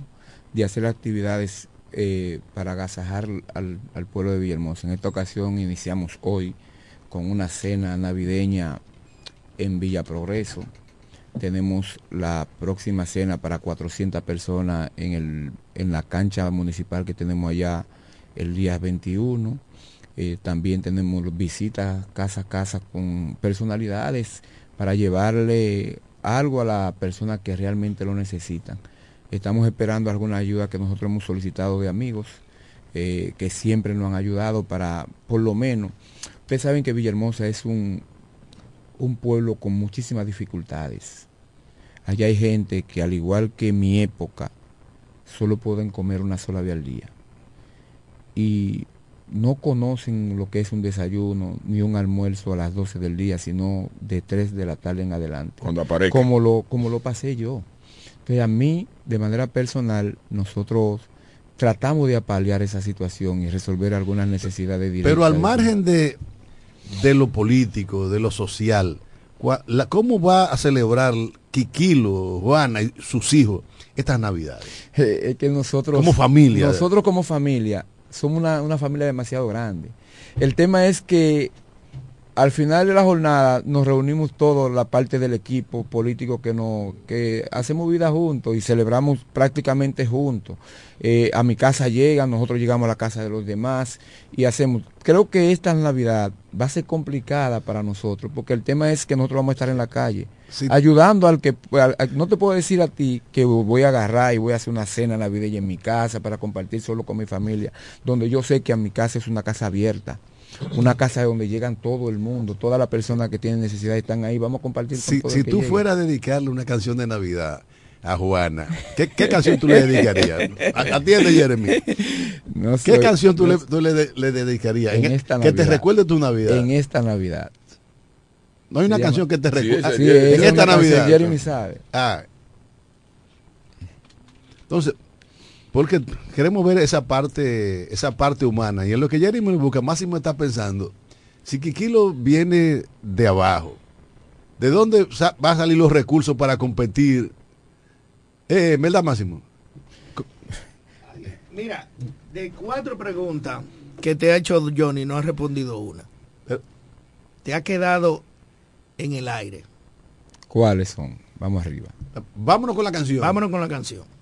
de hacer actividades eh, para agasajar al, al pueblo de Villahermosa. En esta ocasión iniciamos hoy con una cena navideña en Villa Progreso. Tenemos la próxima cena para 400 personas en, el, en la cancha municipal que tenemos allá el día 21. Eh, también tenemos visitas casa a casa con personalidades para llevarle algo a la persona que realmente lo necesitan. Estamos esperando alguna ayuda que nosotros hemos solicitado de amigos eh, que siempre nos han ayudado para, por lo menos, ustedes saben que Villahermosa es un, un pueblo con muchísimas dificultades. Allá hay gente que al igual que mi época, solo pueden comer una sola vez al día. Y no conocen lo que es un desayuno ni un almuerzo a las 12 del día, sino de 3 de la tarde en adelante. Cuando aparezca. Como lo, como lo pasé yo. Entonces a mí, de manera personal, nosotros tratamos de apalear esa situación y resolver algunas necesidades directas. Pero al margen de, de lo político, de lo social, la- ¿cómo va a celebrar Quiquilo, Juana y sus hijos estas navidades? Eh, es que nosotros Como familia. nosotros como familia somos una, una familia demasiado grande. El tema es que al final de la jornada nos reunimos todos la parte del equipo político que nos que hacemos vida juntos y celebramos prácticamente juntos. Eh, a mi casa llegan nosotros llegamos a la casa de los demás y hacemos. Creo que esta navidad va a ser complicada para nosotros porque el tema es que nosotros vamos a estar en la calle Sí. ayudando al que al- al- no te puedo decir a ti que voy a agarrar y voy a hacer una cena navideña en mi casa para compartir solo con mi familia donde yo sé que a mi casa es una casa abierta una casa donde llegan todo el mundo todas las personas que tienen necesidad están ahí vamos a compartir con Si, todo si tú llegue. fueras a dedicarle una canción de Navidad a Juana, ¿qué, qué canción tú le dedicarías? A- Atiende, Jeremy. No ¿Qué soy- canción tú, no- le, tú le le dedicarías? En En- esta que te Navidad. recuerde tu Navidad. en esta navidad no hay una canción que te recuerde. Sí, en esta Navidad. Jeremy sabe Ah. Entonces, porque queremos ver esa parte, esa parte humana. Y en lo que Jeremy busca, Máximo está pensando, si Kikilo viene de abajo, ¿de dónde sa- va a salir los recursos para competir? Eh, ¿verdad, Máximo? Mira, de cuatro preguntas que te ha hecho Johnny, no ha respondido una. Te ha quedado en el aire. cuáles son vamos arriba Vámonos con la canción. Vámonos con la canción.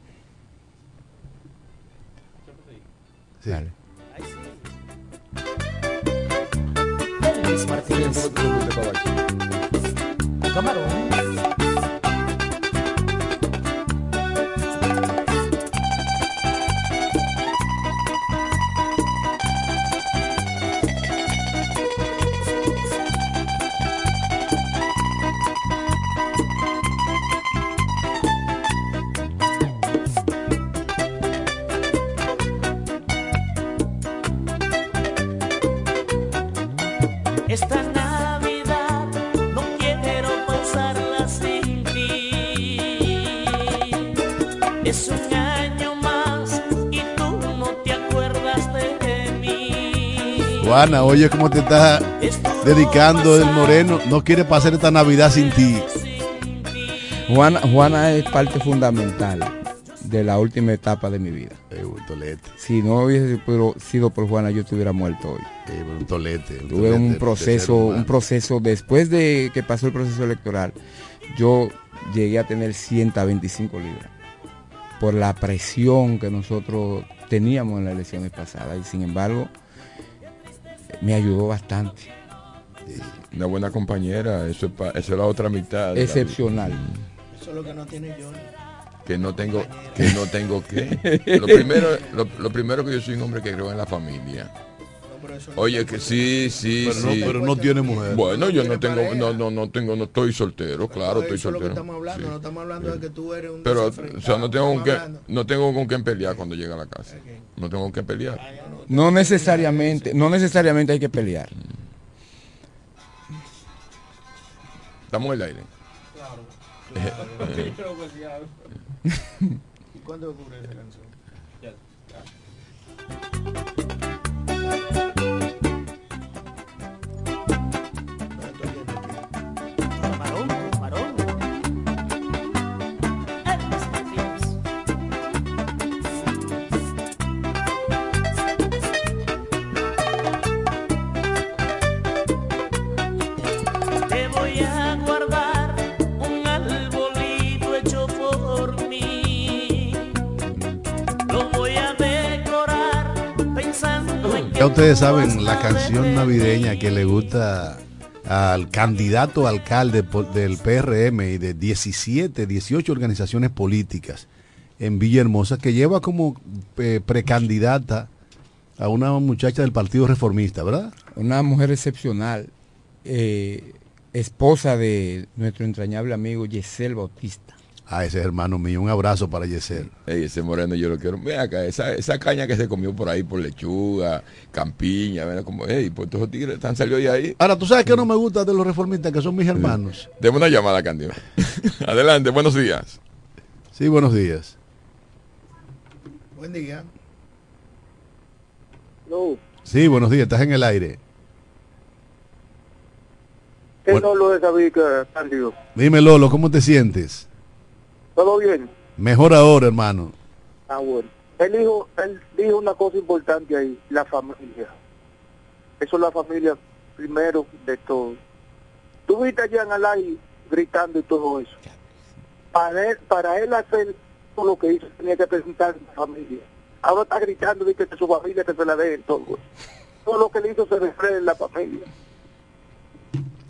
Sí. Dale. Luis Martínez. Camarón. Mí. Juana, oye cómo te está dedicando el moreno. No quiere pasar esta Navidad sin ti. Juana, Juana es parte fundamental de la última etapa de mi vida. Eh, un tolete, Si no hubiese sido- por Juana, yo estuviera muerto hoy. eh, un tolete. un Tuve un proceso, un proceso después de que pasó el proceso electoral. Yo llegué a tener 125 libras por la presión que nosotros teníamos en las elecciones pasadas y sin embargo me ayudó bastante, Una buena compañera, eso es, pa- eso es la otra mitad. excepcional. Eso es lo que no tiene Johnny. vida. Que no tengo, que no tengo que. Lo primero, lo, lo primero que yo soy un hombre que creo en la familia. Oye, que sí, sí, Pero, sí. no, pero no tiene mujer. Bueno, yo no tengo, no, no, no tengo, no estoy soltero, claro, estoy Eso es lo que soltero. estamos hablando, Sí. no estamos hablando de que tú eres un Pero, o sea, no tengo con qué, no tengo con quién pelear cuando llegue a la casa. No tengo con qué pelear. No necesariamente, no necesariamente hay que pelear. Estamos en el aire. ¿Y cuándo ocurre esa canción? Camarón, Ustedes saben la canción navideña que le gusta al candidato alcalde del PRM y de 17, 18 organizaciones políticas en Villahermosa, que lleva como eh, precandidata a una muchacha del Partido Reformista, ¿verdad? Una mujer excepcional, eh, esposa de nuestro entrañable amigo Yesel Bautista. Ah, ese es hermano mío. Un abrazo para Yesel. Ey, ese moreno yo lo quiero. Ve acá, esa, esa caña que se comió por ahí por lechuga, campiña, ¿verdad? Como, ey, pues estos tigres están salió de ahí. Ahora, ¿tú sabes qué no me gusta de los reformistas? Que son mis hermanos. Deme una llamada, Cándido. Adelante, buenos días. Sí, buenos días. Buen día. No, Sí, buenos días. Estás en el aire. ¿qué Bueno. no lo de David Cándido? Dime, Lolo, ¿cómo te sientes? ¿Todo bien? Mejor ahora, hermano. Ah, bueno. Él dijo, él dijo una cosa importante ahí, la familia. Eso es la familia primero de todo. Tú viste allá en Alay gritando y todo eso. Para él, para él hacer todo lo que hizo, tenía que presentar a su familia. Ahora está gritando, dice que su familia que se la dé todo. Todo lo que le hizo se refleja en la familia.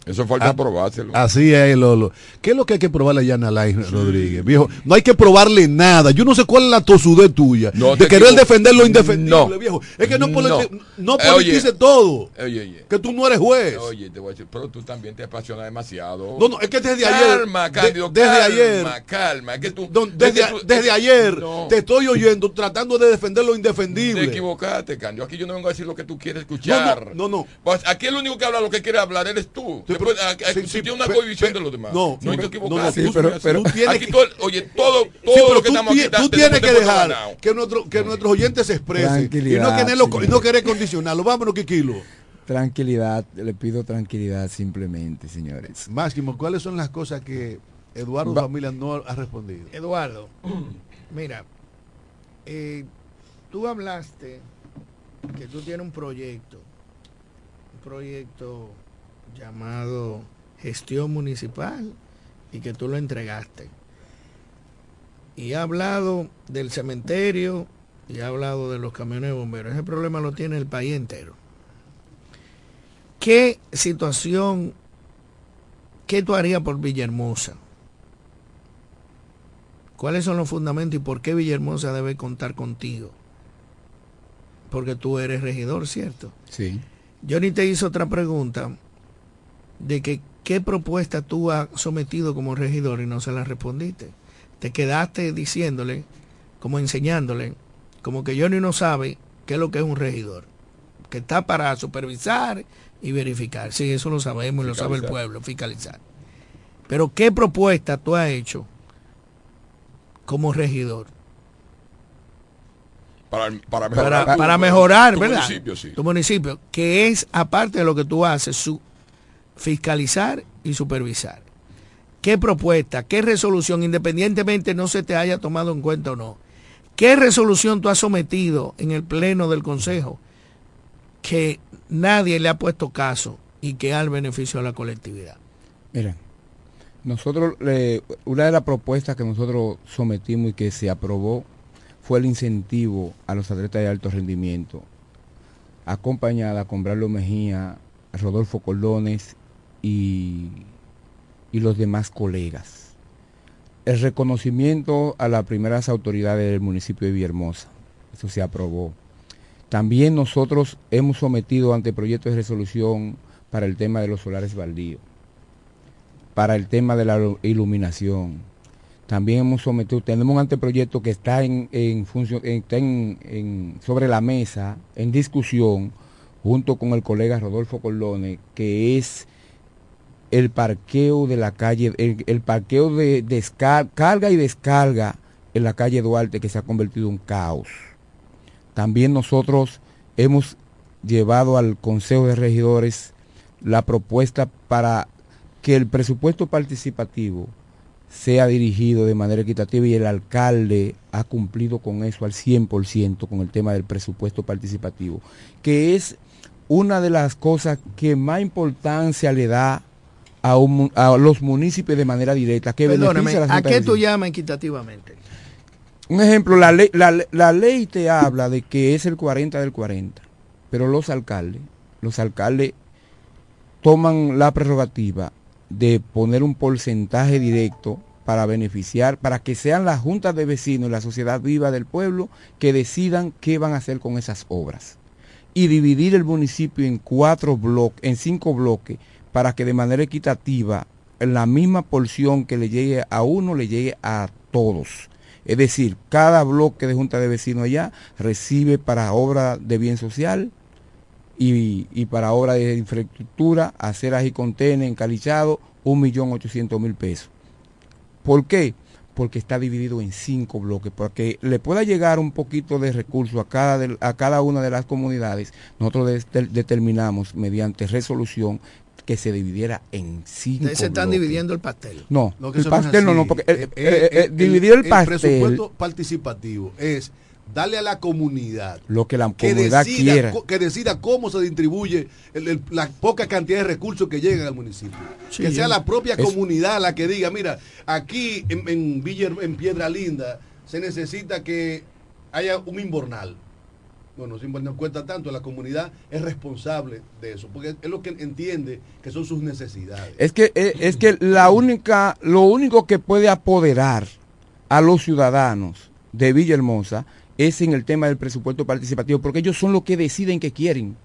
Eso falta aprobárselo. Así es, Lolo. ¿Qué es lo que hay que probarle a Yana Alain Rodríguez? Viejo, no hay que probarle nada. Yo no sé cuál es la tosudez tuya No de te querer defender lo indefendible, No. viejo. Es que no, No. no Eh, politice oye. todo. Oye, oye. Que tú no eres juez. Oye, te voy a decir, pero tú también te apasionas demasiado. No, no, es que desde ayer. Calma, de- Cándido, desde calma, ayer. calma. Es que tú, Don- desde, es que tú- desde ayer te estoy oyendo tratando de defender lo Te indefendible. equivocaste, Cándido. Aquí yo no vengo a decir lo que tú quieres escuchar. No, no, no. Pues aquí el único que habla lo que quiere hablar eres tú. Sí, Tiene una cohibición de los demás. no, no hay que no, equivocarse. pero- tienes- pero tú tienes aquí que- todo, oye, todo, todo lo que tú, estamos aquí tú tienes que dejar que, nuestro, que nuestros oyentes se expresen y no, querer condicionarlo. Vámonos, Kikilo. Tranquilidad, le pido tranquilidad simplemente, señores. Máximo, ¿cuáles son las cosas que Eduardo Va- Familia no ha respondido? Eduardo, mira, eh, tú hablaste que tú tienes un proyecto, un proyecto llamado gestión municipal y que tú lo entregaste. Y ha hablado del cementerio y ha hablado de los camiones de bomberos. Ese problema lo tiene el país entero. ¿Qué situación, qué tú harías por Villahermosa? ¿Cuáles son los fundamentos y por qué Villahermosa debe contar contigo? Porque tú eres regidor, ¿cierto? Sí. Johnny te hizo otra pregunta de que qué propuesta tú has sometido como regidor y no se la respondiste. Te quedaste diciéndole, como enseñándole, como que Johnny no sabe qué es lo que es un regidor, que está para supervisar y verificar. Sí, eso lo sabemos y lo sabe el pueblo, fiscalizar. Pero ¿qué propuesta tú has hecho como regidor? Para, para mejorar, para, tu- para mejorar, tu ¿verdad? municipio, sí. Tu municipio, que es aparte de lo que tú haces, su fiscalizar y supervisar. ¿Qué propuesta, qué resolución, independientemente no se te haya tomado en cuenta o no? ¿Qué resolución tú has sometido en el pleno del Consejo que nadie le ha puesto caso y que al beneficio de la colectividad? Mira, nosotros, una de las propuestas que nosotros sometimos y que se aprobó fue el incentivo a los atletas de alto rendimiento, acompañada con Braulio Mejía, Rodolfo Cordones y, y los demás colegas. El reconocimiento a las primeras autoridades del municipio de Villahermosa, eso se aprobó. También nosotros hemos sometido ante proyectos de resolución para el tema de los solares baldíos para el tema de la ilu- iluminación. También hemos sometido, tenemos un anteproyecto que está en, en función, está en, en- sobre la mesa, en discusión, junto con el colega Rodolfo Colone, que es el parqueo de la calle, el, parqueo de descarga, carga y descarga en la calle Duarte, que se ha convertido en un caos. También nosotros hemos llevado al Consejo de Regidores la propuesta para que el presupuesto participativo sea dirigido de manera equitativa y el alcalde ha cumplido con eso al 100% con el tema del presupuesto participativo, que es una de las cosas que más importancia le da a, un mu- a los municipios de manera directa, que Perdóname, a ¿a qué tú llamas equitativamente? Un ejemplo, la ley, la, la ley te habla de que es el 40 del 40, pero los alcaldes, los alcaldes toman la prerrogativa de poner un porcentaje directo para beneficiar, para que sean las juntas de vecinos y la sociedad viva del pueblo que decidan qué van a hacer con esas obras. Y dividir el municipio en cuatro bloques, en cinco bloques, para que de manera equitativa la misma porción que le llegue a uno le llegue a todos. Es decir, cada bloque de junta de vecinos allá recibe para obra de bien social y, y para obra de infraestructura, aceras y contenes ochocientos mil pesos. ¿Por qué? Porque está dividido en cinco bloques, porque le pueda llegar un poquito de recursos a cada, a cada una de las comunidades, nosotros de- determinamos mediante resolución que se dividiera en cinco Ustedes se están bloques. dividiendo el pastel. No, el pastel no, no, porque eh, Eh, eh, dividir el, pastel, presupuesto participativo es darle a la comunidad lo que la que comunidad decida, quiera. que decida cómo se distribuye el- el- la poca cantidad de recursos que llegan al municipio. Sí, que sea la propia Es- comunidad la que diga, mira, aquí en, en Villa, en Piedra Linda se necesita que haya un inbornal. Bueno, sin no cuesta tanto, la comunidad es responsable de eso, porque es lo que entiende que son sus necesidades. Es que eh, es que la única, lo único que puede apoderar a los ciudadanos de Villahermosa es en el tema del presupuesto participativo, porque ellos son los que deciden que quieren.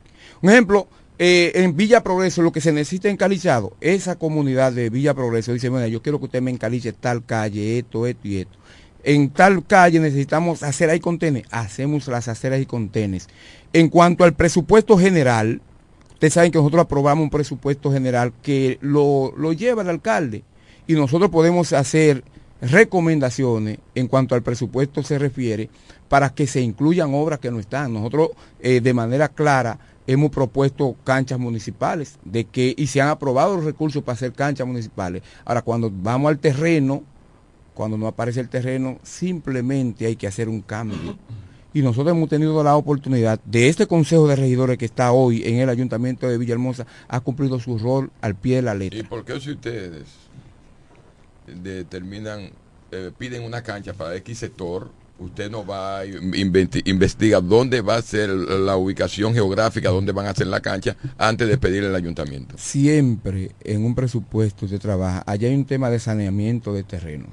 Un ejemplo, eh, en Villa Progreso lo que se necesita encalichado, esa comunidad de Villa Progreso dice, bueno, yo quiero que usted me encaliche tal calle, esto, esto y esto. En tal calle necesitamos aceras y contenes, hacemos las aceras y contenes. En cuanto al presupuesto general, Ustedes saben que nosotros aprobamos un presupuesto general que lo, lo lleva el alcalde y nosotros podemos hacer recomendaciones en cuanto al presupuesto se refiere para que se incluyan obras que no están. Nosotros eh, de manera clara hemos propuesto canchas municipales de que y se han aprobado los recursos para hacer canchas municipales. Ahora cuando vamos al terreno, cuando no aparece el terreno, simplemente hay que hacer un cambio. Y nosotros hemos tenido la oportunidad de este Consejo de Regidores que está hoy en el Ayuntamiento de Villahermosa, ha cumplido su rol al pie de la ¿Y letra. por qué si ustedes determinan, eh, piden una cancha para X sector, usted no va a inventi- investiga dónde va a ser la ubicación geográfica, dónde van a hacer la cancha antes de pedirle al ayuntamiento? Siempre en un presupuesto se trabaja, allá hay un tema de saneamiento de terrenos.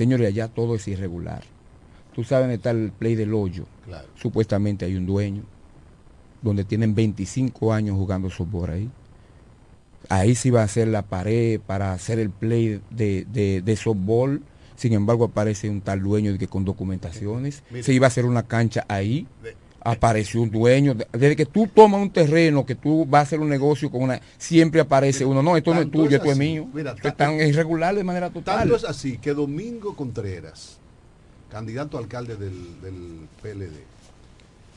Señores, allá todo es irregular. Tú sabes dónde está el play del hoyo. Claro. Supuestamente hay un dueño, donde tienen 25 años jugando softball ahí. Ahí se iba a hacer la pared para hacer el play de, de, de softball. Sin embargo, aparece un tal dueño de que con documentaciones. Se iba a hacer una cancha ahí. Apareció un dueño. Desde que tú tomas un terreno, que tú vas a hacer un negocio con una... Siempre aparece uno. No, esto no es tuyo, es esto es mío. Mira, Esto ta- es tan irregular de manera total. Tanto es así que Domingo Contreras, candidato a alcalde del, del PLD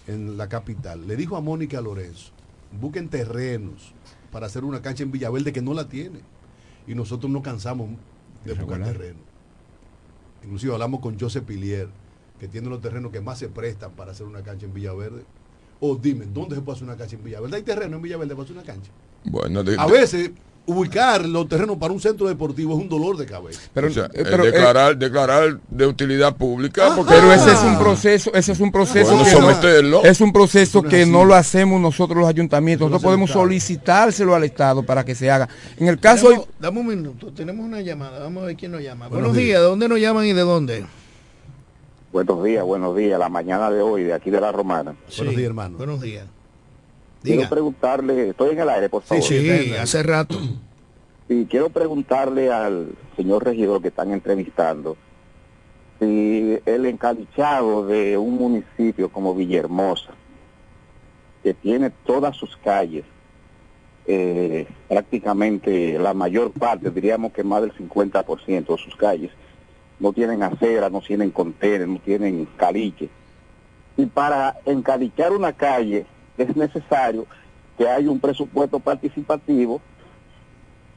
en la capital, le dijo a Mónica Lorenzo, busquen terrenos para hacer una cancha en Villaverde que no la tiene. Y nosotros no cansamos de buscar terreno. Inclusive hablamos con Joseph Pilier, que tiene los terrenos que más se prestan para hacer una cancha en Villaverde. O dime, ¿dónde se puede hacer una cancha en Villaverde? ¿Hay terreno en Villaverde para hacer una cancha? Bueno, de- A veces, ubicar los terrenos para un centro deportivo es un dolor de cabeza. Pero, o sea, eh, pero, eh, declarar, declarar de utilidad pública, porque pero ese es un proceso, ese es un proceso Bueno, que someterlo. no, es un proceso Eso no es que así. no lo hacemos nosotros los ayuntamientos, nosotros podemos solicitárselo al Estado para que se haga. En el caso Tenemos- dame un minuto, tenemos una llamada, vamos a ver quién nos llama. Buenos Buenos, días. días. ¿de dónde nos llaman y de dónde? Buenos días, buenos días. La mañana de hoy, de aquí de la Romana. Buenos días, hermano. Buenos días. Quiero preguntarle, estoy en el aire, por favor. Sí, hace rato. Sí, quiero preguntarle al señor regidor que están entrevistando si el encalichado de un municipio como Villahermosa, que tiene todas sus calles, eh, prácticamente la mayor parte, diríamos que más del 50% de sus calles, no tienen acera, no tienen contenes, no tienen caliche. Y para encalichar una calle es necesario que haya un presupuesto participativo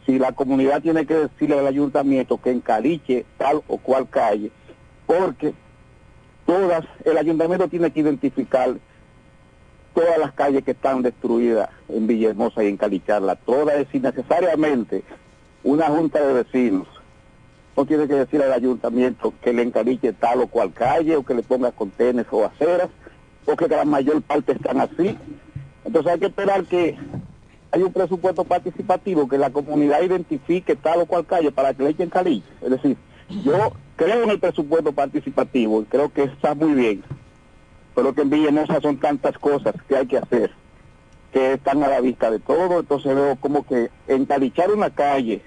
si la comunidad tiene que decirle al ayuntamiento que encaliche tal o cual calle, porque todas, el ayuntamiento tiene que identificar todas las calles que están destruidas en Villahermosa y encalicharlas, todas, es decir, necesariamente una junta de vecinos no tiene que decir al ayuntamiento que le encaliche tal o cual calle o que le ponga contenes o aceras, porque la mayor parte están así. Entonces hay que esperar que hay un presupuesto participativo, que la comunidad identifique tal o cual calle para que le echen cariño. Es decir, yo creo en el presupuesto participativo y creo que está muy bien, pero que en Villahermosa son tantas cosas que hay que hacer, que están a la vista de todo, entonces veo como que encalichar una calle,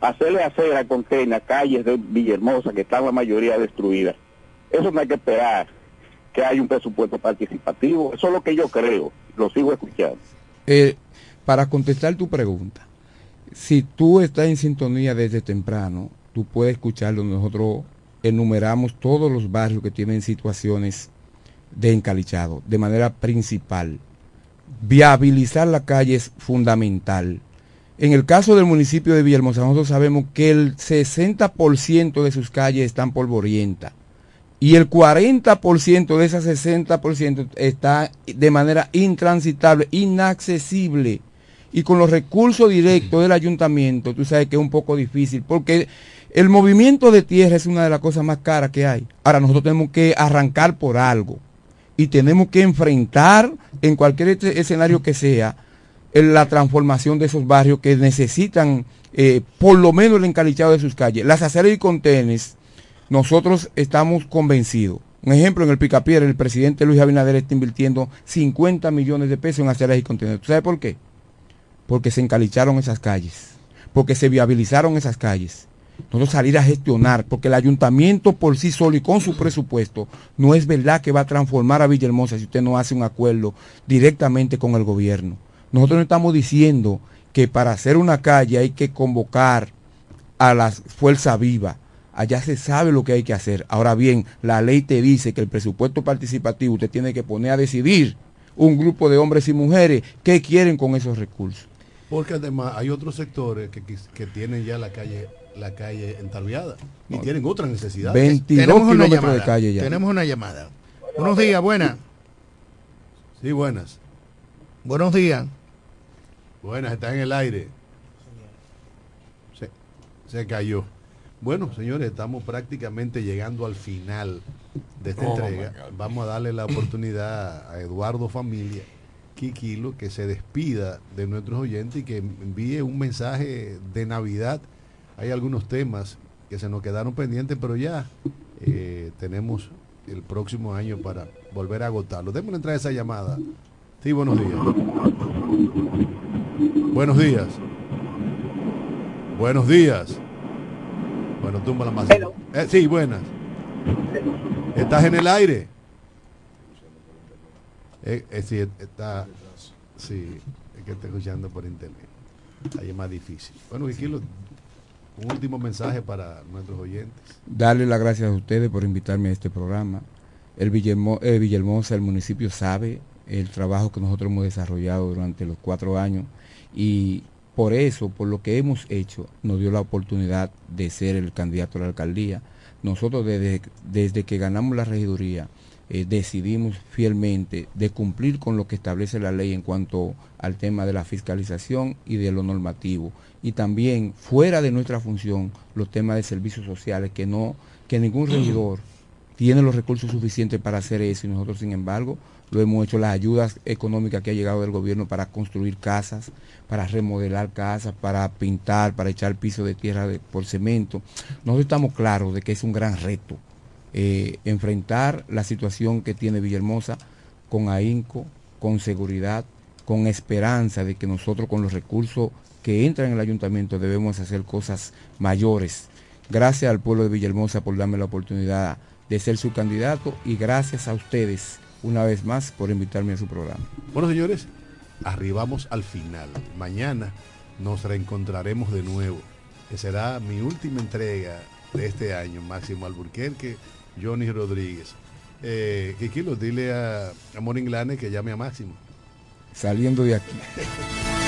hacerle acera con tena, calles de Villahermosa que están la mayoría destruidas, eso no hay que esperar que haya un presupuesto participativo, eso es lo que yo creo, lo sigo escuchando. Eh, para contestar tu pregunta, si tú estás en sintonía desde temprano, tú puedes escucharlo. Nosotros enumeramos todos los barrios que tienen situaciones de encalichado de manera principal. Viabilizar la calle es fundamental. En el caso del municipio de Villahermosa, nosotros sabemos que el 60% de sus calles están polvorientas y el 40% de esas 60% está de manera intransitable, inaccesible. Y con los recursos directos del ayuntamiento, tú sabes que es un poco difícil, porque el movimiento de tierra es una de las cosas más caras que hay. Ahora nosotros tenemos que arrancar por algo y tenemos que enfrentar en cualquier escenario que sea la transformación de esos barrios que necesitan eh, por lo menos el encalichado de sus calles. Las aceras y contenes, nosotros estamos convencidos. Un ejemplo, en el Picapiedra, el presidente Luis Abinader está invirtiendo 50 millones de pesos en aceras y contenedores. ¿Tú sabes por qué? Porque se encalicharon esas calles, porque se viabilizaron esas calles. Nosotros salir a gestionar, porque el ayuntamiento por sí solo y con su presupuesto no es verdad que va a transformar a Villahermosa si usted no hace un acuerdo directamente con el gobierno. Nosotros no estamos diciendo que para hacer una calle hay que convocar a la fuerza viva. Allá se sabe lo que hay que hacer. Ahora bien, la ley te dice que el presupuesto participativo usted tiene que poner a decidir un grupo de hombres y mujeres qué quieren con esos recursos. Porque además hay otros sectores que, que tienen ya la calle la calle entalviada y No. tienen otras necesidades. 22 Tenemos una kilómetros llamada. de calle ya. Tenemos una llamada. Buenos días, buenas. Sí, buenas. Buenos días. Buenas, está en el aire. Se, se cayó. Bueno, señores, estamos prácticamente llegando al final de esta Oh, entrega. Vamos a darle la oportunidad a Eduardo Familia, Kikilo, que se despida de nuestros oyentes y que envíe un mensaje de Navidad. Hay algunos temas que se nos quedaron pendientes, pero ya eh, tenemos el próximo año para volver a agotarlo. Démosle entrar a esa llamada. Sí, buenos días. Buenos días. Buenos días. Bueno, tumba la más. Eh, sí, buenas. ¿Estás en el aire? Eh, eh, sí, está. Sí, es que está escuchando por internet. Ahí es más difícil. Bueno, Viquilo, un último mensaje para nuestros oyentes. Darle las gracias a ustedes por invitarme a este programa. El Villermo- eh, Villahermosa, el municipio sabe el trabajo que nosotros hemos desarrollado durante los cuatro años y por eso, por lo que hemos hecho, nos dio la oportunidad de ser el candidato a la alcaldía. Nosotros desde, desde que ganamos la regiduría eh, decidimos fielmente de cumplir con lo que establece la ley en cuanto al tema de la fiscalización y de lo normativo y también fuera de nuestra función los temas de servicios sociales que no que ningún regidor tiene los recursos suficientes para hacer eso y nosotros sin embargo lo hemos hecho las ayudas económicas que ha llegado del gobierno para construir casas, para remodelar casas, para pintar, para echar piso de tierra por cemento. Nosotros estamos claros de que es un gran reto eh, enfrentar la situación que tiene Villahermosa con ahínco, con seguridad, con esperanza de que nosotros con los recursos que entran en el ayuntamiento debemos hacer cosas mayores. Gracias al pueblo de Villahermosa por darme la oportunidad de ser su candidato y gracias a ustedes una vez más por invitarme a su programa. Bueno, señores, arribamos al final. Mañana nos reencontraremos de nuevo, que será mi última entrega de este año, Máximo Alburquerque, Johnny Rodríguez. Eh, Kikilo, dile a, a Moringlane que llame a Máximo. Saliendo de aquí.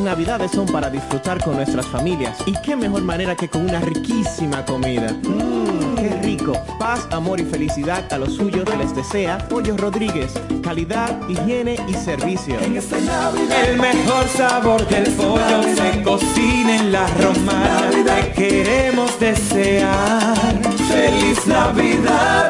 navidades son para disfrutar con nuestras familias y qué mejor manera que con una riquísima comida. Mmm, qué rico. Paz, amor y felicidad a los suyos les desea Pollo Rodríguez. Calidad, higiene y servicio. El mejor sabor del pollo se cocina en la romana. Te queremos desear feliz Navidad.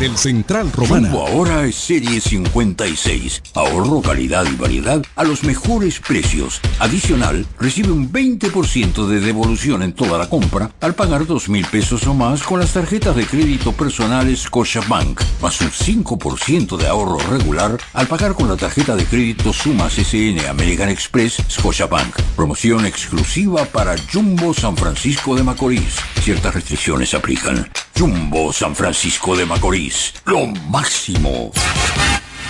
Del Central Romana. Jumbo ahora es serie 56. Ahorro, calidad y variedad a los mejores precios. Adicional, recibe un 20% de devolución en toda la compra al pagar dos mil pesos o más con las tarjetas de crédito personales Scotiabank, más un 5% de ahorro regular al pagar con la tarjeta de crédito Sumas SN American Express Scotiabank. Promoción exclusiva para Jumbo San Francisco de Macorís. Ciertas restricciones aplican. Jumbo San Francisco de Macorís. Lo máximo.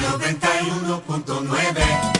91.9